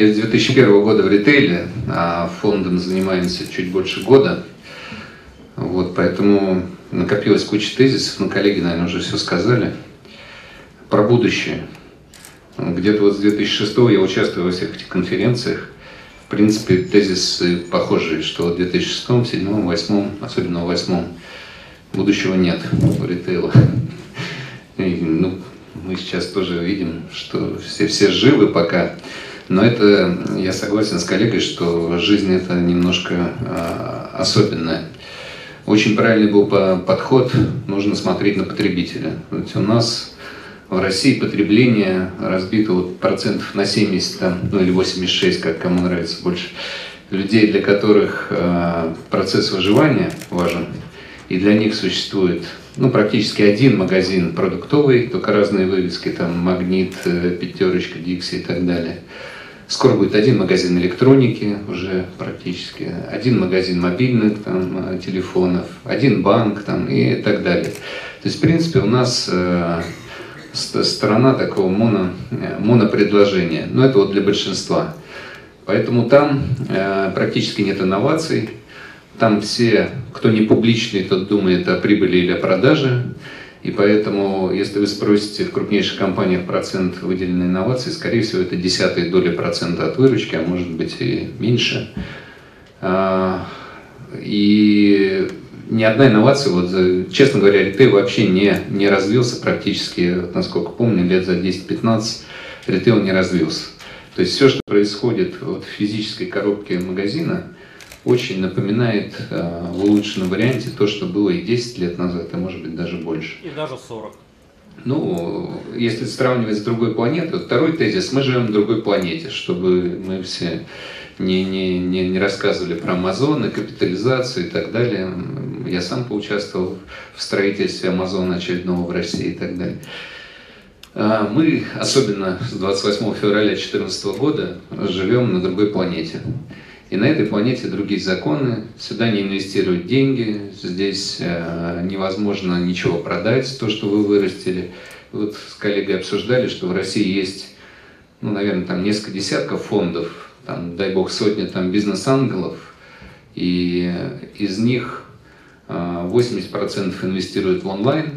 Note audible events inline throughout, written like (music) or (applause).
я с 2001 года в ритейле, а фондом занимаемся чуть больше года. Вот, поэтому накопилась куча тезисов, но коллеги, наверное, уже все сказали. Про будущее. Где-то вот с 2006 я участвую во всех этих конференциях. В принципе, тезисы похожие, что в 2006, 2007, 2008, особенно в 2008, будущего нет у ритейла. И, ну, мы сейчас тоже видим, что все, все живы пока. Но это, я согласен с коллегой, что жизнь это немножко э, особенная. Очень правильный был подход, нужно смотреть на потребителя. Ведь у нас в России потребление разбито вот процентов на 70, там, ну или 86, как кому нравится больше, людей, для которых э, процесс выживания важен, и для них существует ну, практически один магазин продуктовый, только разные вывески, там Магнит, Пятерочка, Дикси и так далее. Скоро будет один магазин электроники уже практически, один магазин мобильных там, э, телефонов, один банк там, и так далее. То есть, в принципе, у нас э, сторона такого моно, э, монопредложения. Но это вот для большинства. Поэтому там э, практически нет инноваций. Там все, кто не публичный, тот думает о прибыли или о продаже. И поэтому, если вы спросите в крупнейших компаниях процент выделенной инновации, скорее всего, это десятые доли процента от выручки, а может быть и меньше. А, и ни одна инновация, вот, честно говоря, ритейл вообще не, не развился практически, насколько помню, лет за 10-15 ритейл не развился. То есть все, что происходит вот в физической коробке магазина, очень напоминает э, в улучшенном варианте то, что было и 10 лет назад, а может быть даже больше. И даже 40. Ну, если сравнивать с другой планетой, второй тезис, мы живем на другой планете, чтобы мы все не, не, не, не рассказывали про Амазон капитализацию и так далее. Я сам поучаствовал в строительстве Амазона очередного в России и так далее. А, мы, особенно с 28 февраля 2014 года, живем на другой планете. И на этой планете другие законы, сюда не инвестируют деньги, здесь э, невозможно ничего продать, то, что вы вырастили. Вот с коллегой обсуждали, что в России есть, ну, наверное, там несколько десятков фондов, там, дай бог, сотни там бизнес-ангелов, и из них 80% э, инвестируют в онлайн,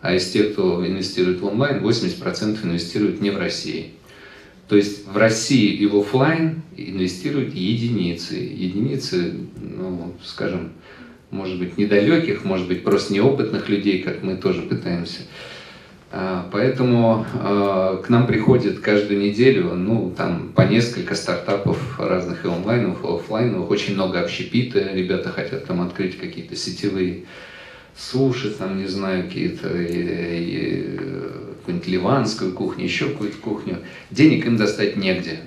а из тех, кто инвестирует в онлайн, 80% инвестируют не в России. То есть в России и в офлайн инвестируют единицы. Единицы, ну, скажем, может быть, недалеких, может быть, просто неопытных людей, как мы тоже пытаемся. А, поэтому а, к нам приходит каждую неделю, ну, там, по несколько стартапов разных и онлайновых, и офлайновых, очень много общепита, ребята хотят там открыть какие-то сетевые суши, там, не знаю, какие-то какую-нибудь ливанскую кухню, еще какую-то кухню. Денег им достать негде.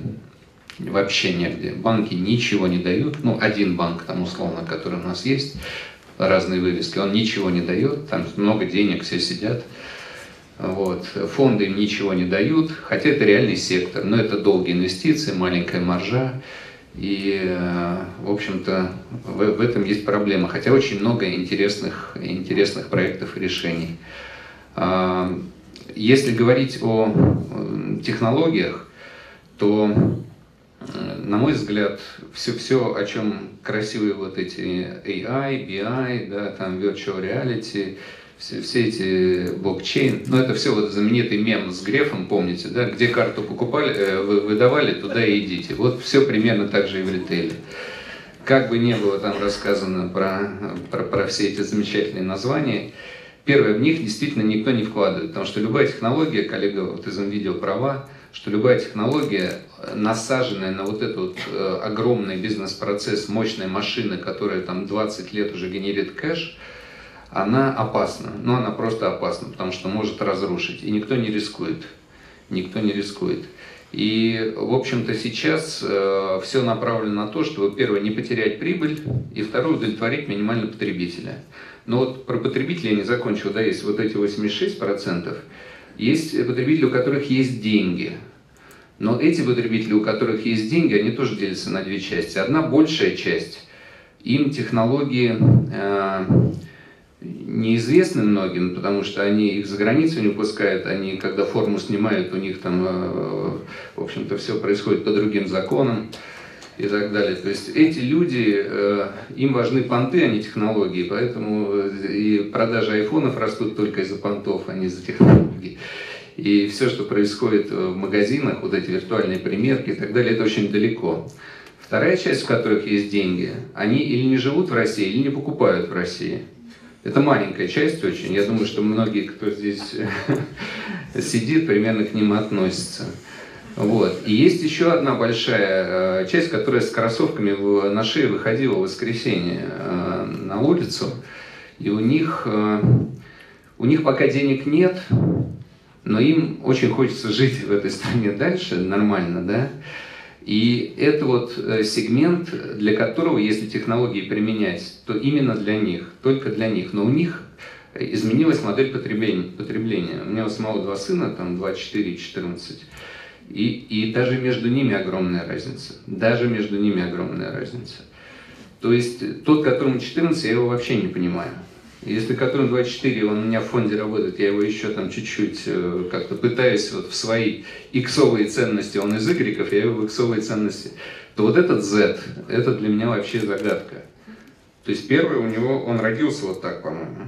Вообще негде. Банки ничего не дают. Ну, один банк там условно, который у нас есть, разные вывески, он ничего не дает. Там много денег, все сидят. Вот. Фонды им ничего не дают, хотя это реальный сектор, но это долгие инвестиции, маленькая маржа. И, э, в общем-то, в, в этом есть проблема, хотя очень много интересных, интересных проектов и решений. А, если говорить о технологиях, то, э, на мой взгляд, все, все, о чем красивые вот эти AI, BI, да, там virtual reality, все, все эти блокчейн, ну это все вот знаменитый мем с Грефом, помните, да, где карту покупали, э, вы выдавали, туда и идите. Вот все примерно так же и в ритейле. Как бы не было там рассказано про, про, про все эти замечательные названия, первое, в них действительно никто не вкладывает, потому что любая технология, коллега вот из видео права, что любая технология, насаженная на вот этот э, огромный бизнес-процесс, мощной машины, которая там 20 лет уже генерит кэш, она опасна. Ну, она просто опасна, потому что может разрушить. И никто не рискует. Никто не рискует. И, в общем-то, сейчас э, все направлено на то, чтобы, первое, не потерять прибыль, и второе, удовлетворить минимально потребителя. Но вот про потребителя я не закончил, да, есть вот эти 86%. Есть потребители, у которых есть деньги. Но эти потребители, у которых есть деньги, они тоже делятся на две части. Одна большая часть, им технологии... Э, неизвестны многим, потому что они их за границу не пускают, они когда форму снимают, у них там, э, в общем-то, все происходит по другим законам и так далее. То есть эти люди, э, им важны понты, а не технологии, поэтому э, и продажи айфонов растут только из-за понтов, а не из-за технологий. И все, что происходит в магазинах, вот эти виртуальные примерки и так далее, это очень далеко. Вторая часть, в которых есть деньги, они или не живут в России, или не покупают в России. Это маленькая часть очень. Я думаю, что многие, кто здесь (laughs) сидит, примерно к ним относятся. Вот. И есть еще одна большая э, часть, которая с кроссовками на шее выходила в воскресенье э, на улицу. И у них, э, у них пока денег нет, но им очень хочется жить в этой стране дальше нормально, да. И это вот э, сегмент, для которого, если технологии применять, то именно для них, только для них. Но у них изменилась модель потребления. потребления. У меня у самого два сына, там 24 и 14. И, и даже между ними огромная разница. Даже между ними огромная разница. То есть тот, которому 14, я его вообще не понимаю. Если Катрон 24, он у меня в фонде работает, я его еще там чуть-чуть э, как-то пытаюсь вот в свои иксовые ценности, он из игреков, я его в иксовые ценности, то вот этот Z, это для меня вообще загадка. То есть первый у него, он родился вот так, по-моему.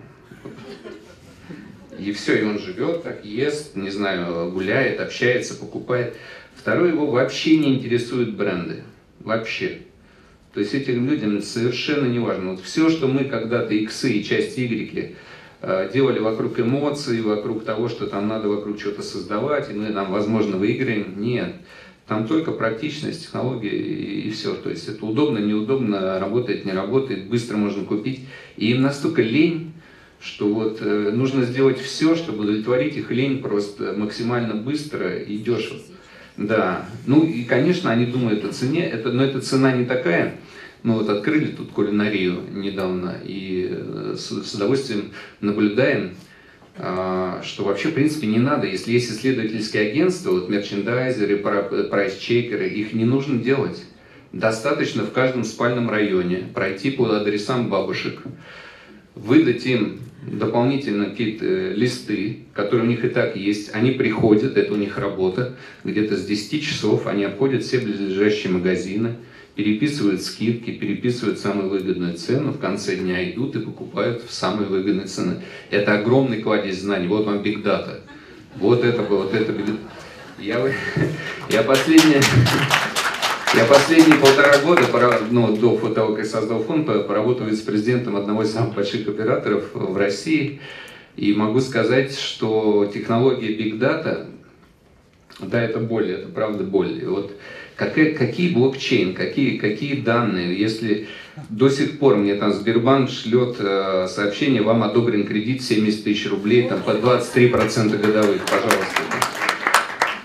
И все, и он живет так, ест, не знаю, гуляет, общается, покупает. Второй его вообще не интересуют бренды. Вообще. То есть этим людям совершенно не важно. Вот все, что мы когда-то иксы и часть Y э, делали вокруг эмоций, вокруг того, что там надо вокруг чего-то создавать, и мы нам, возможно, выиграем. Нет. Там только практичность, технология и, и все. То есть это удобно, неудобно, работает, не работает, быстро можно купить. И им настолько лень, что вот э, нужно сделать все, чтобы удовлетворить их лень просто максимально быстро и дешево. Да, ну и, конечно, они думают о цене, это, но эта цена не такая, мы вот открыли тут кулинарию недавно и э, с, с удовольствием наблюдаем, а, что вообще, в принципе, не надо. Если есть исследовательские агентства, вот мерчендайзеры, прайс-чекеры, их не нужно делать. Достаточно в каждом спальном районе пройти по адресам бабушек, выдать им дополнительно какие-то э, листы, которые у них и так есть. Они приходят, это у них работа, где-то с 10 часов они обходят все ближайшие магазины, переписывают скидки, переписывают самую выгодную цену, в конце дня идут и покупают в самой выгодной цены. Это огромный кладезь знаний. Вот вам Big Data. Вот это, вот это. Я, (laughs) я последнее... Я последние полтора года, ну, до того, как создал фонд, поработал вице-президентом одного из самых больших операторов в России. И могу сказать, что технология Big Data, да, это боль, это правда боль. Вот какие, какие блокчейн, какие, какие данные, если до сих пор мне там Сбербанк шлет э, сообщение, вам одобрен кредит 70 тысяч рублей, там по 23% годовых, пожалуйста.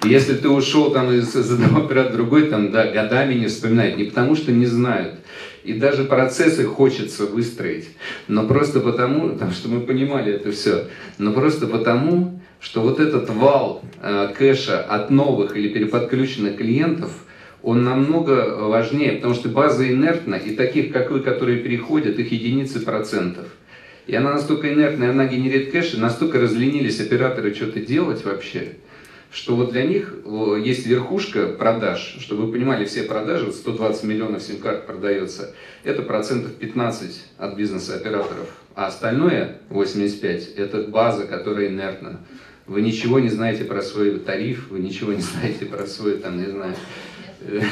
Если ты ушел там из, одного оператора в другой, там, да, годами не вспоминают, не потому что не знают. И даже процессы хочется выстроить, но просто потому, что мы понимали это все, но просто потому, что вот этот вал э, кэша от новых или переподключенных клиентов – он намного важнее, потому что база инертна, и таких, как вы, которые переходят, их единицы процентов. И она настолько инертная, она генерит кэш, и настолько разленились операторы что-то делать вообще, что вот для них есть верхушка продаж, чтобы вы понимали, все продажи, вот 120 миллионов сим-карт продается, это процентов 15 от бизнеса операторов, а остальное, 85, это база, которая инертна. Вы ничего не знаете про свой тариф, вы ничего не знаете про свой, там, не знаю, (laughs)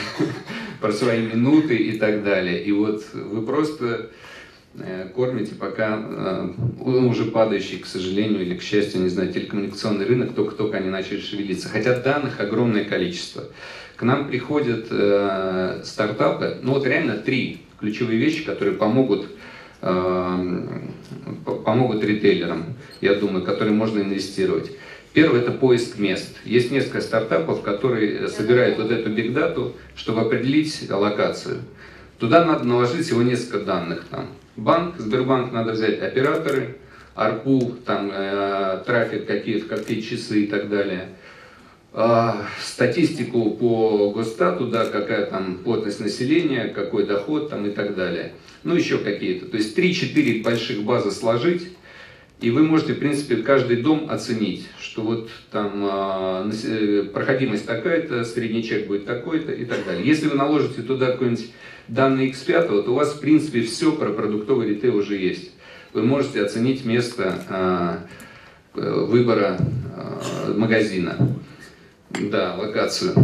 про свои минуты и так далее. И вот вы просто э, кормите пока э, уже падающий, к сожалению или к счастью, не знаю, телекоммуникационный рынок, только-только они начали шевелиться. Хотя данных огромное количество. К нам приходят э, стартапы, ну вот реально три ключевые вещи, которые помогут э, помогут ритейлерам, я думаю, которые можно инвестировать. Первое – это поиск мест. Есть несколько стартапов, которые собирают вот эту бигдату, чтобы определить локацию. Туда надо наложить всего несколько данных. Там. Банк, Сбербанк надо взять операторы, ARPU, там, э, трафик, какие, какие часы и так далее. Э, статистику по Госстату, да, какая там плотность населения, какой доход там и так далее. Ну, еще какие-то. То есть 3-4 больших базы сложить, И вы можете, в принципе, каждый дом оценить, что вот там э, проходимость такая-то, средний чек будет такой-то и так далее. Если вы наложите туда какой-нибудь данные X5, то у вас, в принципе, все про продуктовый ритейл уже есть. Вы можете оценить место э, выбора э, магазина, да, локацию.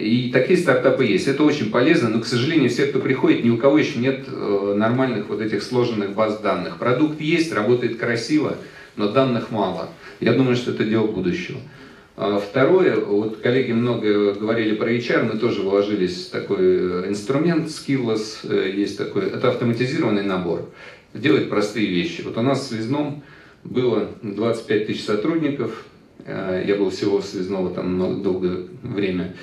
И такие стартапы есть. Это очень полезно, но, к сожалению, все, кто приходит, ни у кого еще нет э, нормальных вот этих сложенных баз данных. Продукт есть, работает красиво, но данных мало. Я думаю, что это дело будущего. А второе, вот коллеги много говорили про HR, мы тоже вложились в такой э, инструмент, Skillless э, есть такой, это автоматизированный набор, делает простые вещи. Вот у нас в Связном было 25 тысяч сотрудников, я был всего в Связного там много, долгое время,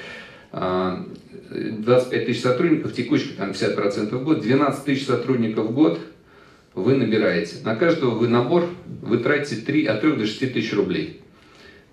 25 тысяч сотрудников, текучка там 50% в год, 12 тысяч сотрудников в год вы набираете. На каждого вы набор вы тратите 3, от 3 до 6 тысяч рублей.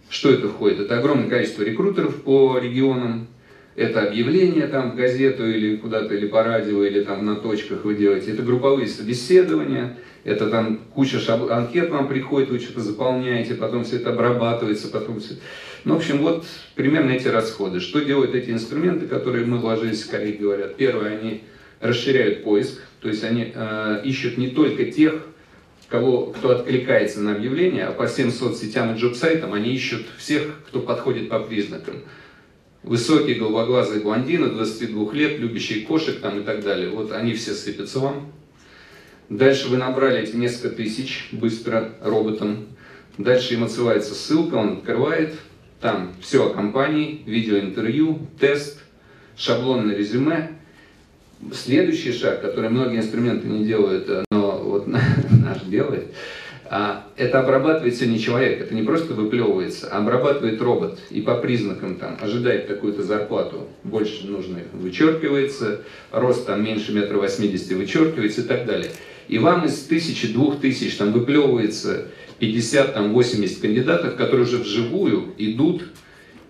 Что это входит? Это огромное количество рекрутеров по регионам, это объявление там в газету или куда-то, или по радио, или там на точках вы делаете. Это групповые собеседования, это там куча шаб... анкет вам приходит, вы что-то заполняете, потом все это обрабатывается, потом все... Ну, в общем, вот примерно эти расходы. Что делают эти инструменты, которые мы вложились, коллеги говорят? Первое, они расширяют поиск, то есть они э, ищут не только тех, кого, кто откликается на объявление, а по всем соцсетям и джоб-сайтам они ищут всех, кто подходит по признакам. Высокие голубоглазые блондины, 22 лет, любящие кошек там и так далее. Вот они все сыпятся вам. Дальше вы набрали эти несколько тысяч быстро роботом. Дальше им отсылается ссылка, он открывает, там все о компании, видеоинтервью, тест, шаблонное резюме. Следующий шаг, который многие инструменты не делают, но вот (laughs) наш делает, а, это обрабатывает все не человек, это не просто выплевывается, а обрабатывает робот и по признакам там ожидает какую-то зарплату, больше нужно вычеркивается, рост там меньше метра восьмидесяти вычеркивается и так далее. И вам из тысячи, двух тысяч там выплевывается 50, там 80 кандидатов, которые уже вживую идут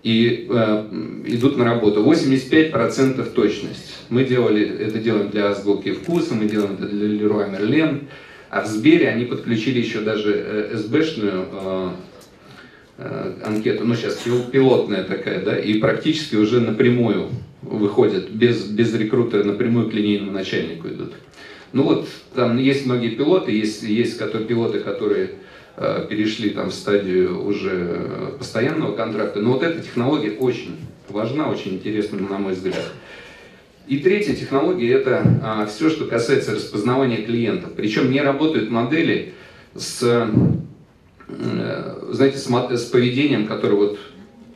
и э, идут на работу. 85% точность. Мы делали, это делаем для азбуки вкуса, мы делаем это для Leroy Merlin, а в Сбере они подключили еще даже э, СБшную э, э, анкету, ну сейчас пилотная такая, да, и практически уже напрямую выходят, без, без рекрутера, напрямую к линейному начальнику идут. Ну вот, там есть многие пилоты, есть, есть которые, пилоты, которые перешли там в стадию уже постоянного контракта. Но вот эта технология очень важна, очень интересна, на мой взгляд. И третья технология – это а, все, что касается распознавания клиентов. Причем не работают модели с, э, знаете, с, с поведением, которое вот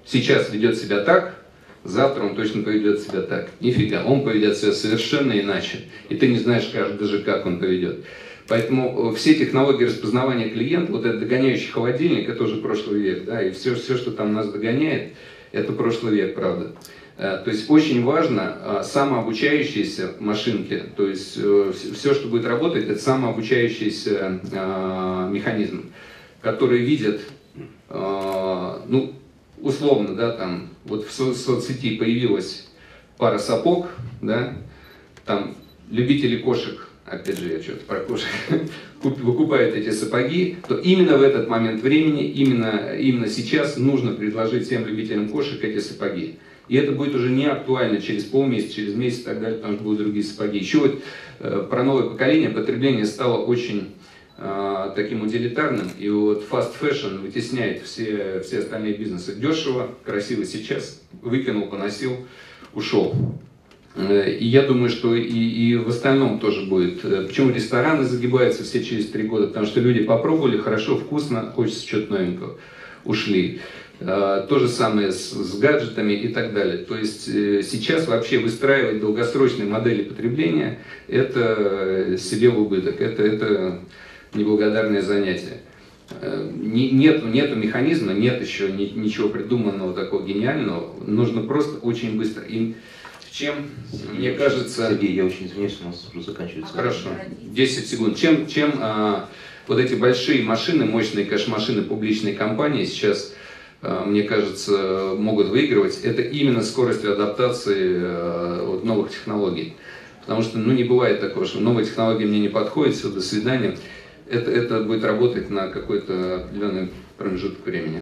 сейчас ведет себя так, завтра он точно поведет себя так. Нифига, он поведет себя совершенно иначе. И ты не знаешь даже, как он поведет. Поэтому э, все технологии распознавания клиента, вот этот догоняющий холодильник, это уже прошлый век, да, и все, все, что там нас догоняет, это прошлый век, правда. Э, то есть очень важно э, самообучающиеся машинки, то есть все, что будет работать, это самообучающийся механизм, который видит, ну, условно, да, там, вот в соцсети появилась пара сапог, да, там любители кошек опять же, я что-то про кошек, (laughs) выкупают эти сапоги, то именно в этот момент времени, именно, именно сейчас нужно предложить всем любителям кошек эти сапоги. И это будет уже не актуально через полмесяца, через месяц и так далее, потому что будут другие сапоги. Еще вот э, про новое поколение потребление стало очень э, таким утилитарным, и вот fast fashion вытесняет все, все остальные бизнесы. Дешево, красиво сейчас, выкинул, поносил, ушел. Э, и я думаю, что и, и в остальном тоже будет. Э, почему рестораны загибаются все через три года? Потому что люди попробовали, хорошо, вкусно, хочется чего-то новенького. Ушли. Э, то же самое с, с гаджетами и так далее. То есть сейчас вообще выстраивать долгосрочные модели потребления – это себе в убыток, это, это неблагодарное занятие. Нет, нету механизма, нет еще ничего придуманного такого гениального. Нужно просто очень быстро. Чем, мне кажется... Сергей, я очень извиняюсь, у нас уже заканчивается. Хорошо, 10 секунд. Чем, чем а, вот эти большие машины, мощные кэш-машины публичной компании сейчас, а, мне кажется, могут выигрывать, это именно скоростью адаптации а, вот, новых технологий. Потому что, ну, не бывает такого, что новые технологии мне не подходят, все, до свидания. это, это будет работать на какой-то определенный промежуток времени.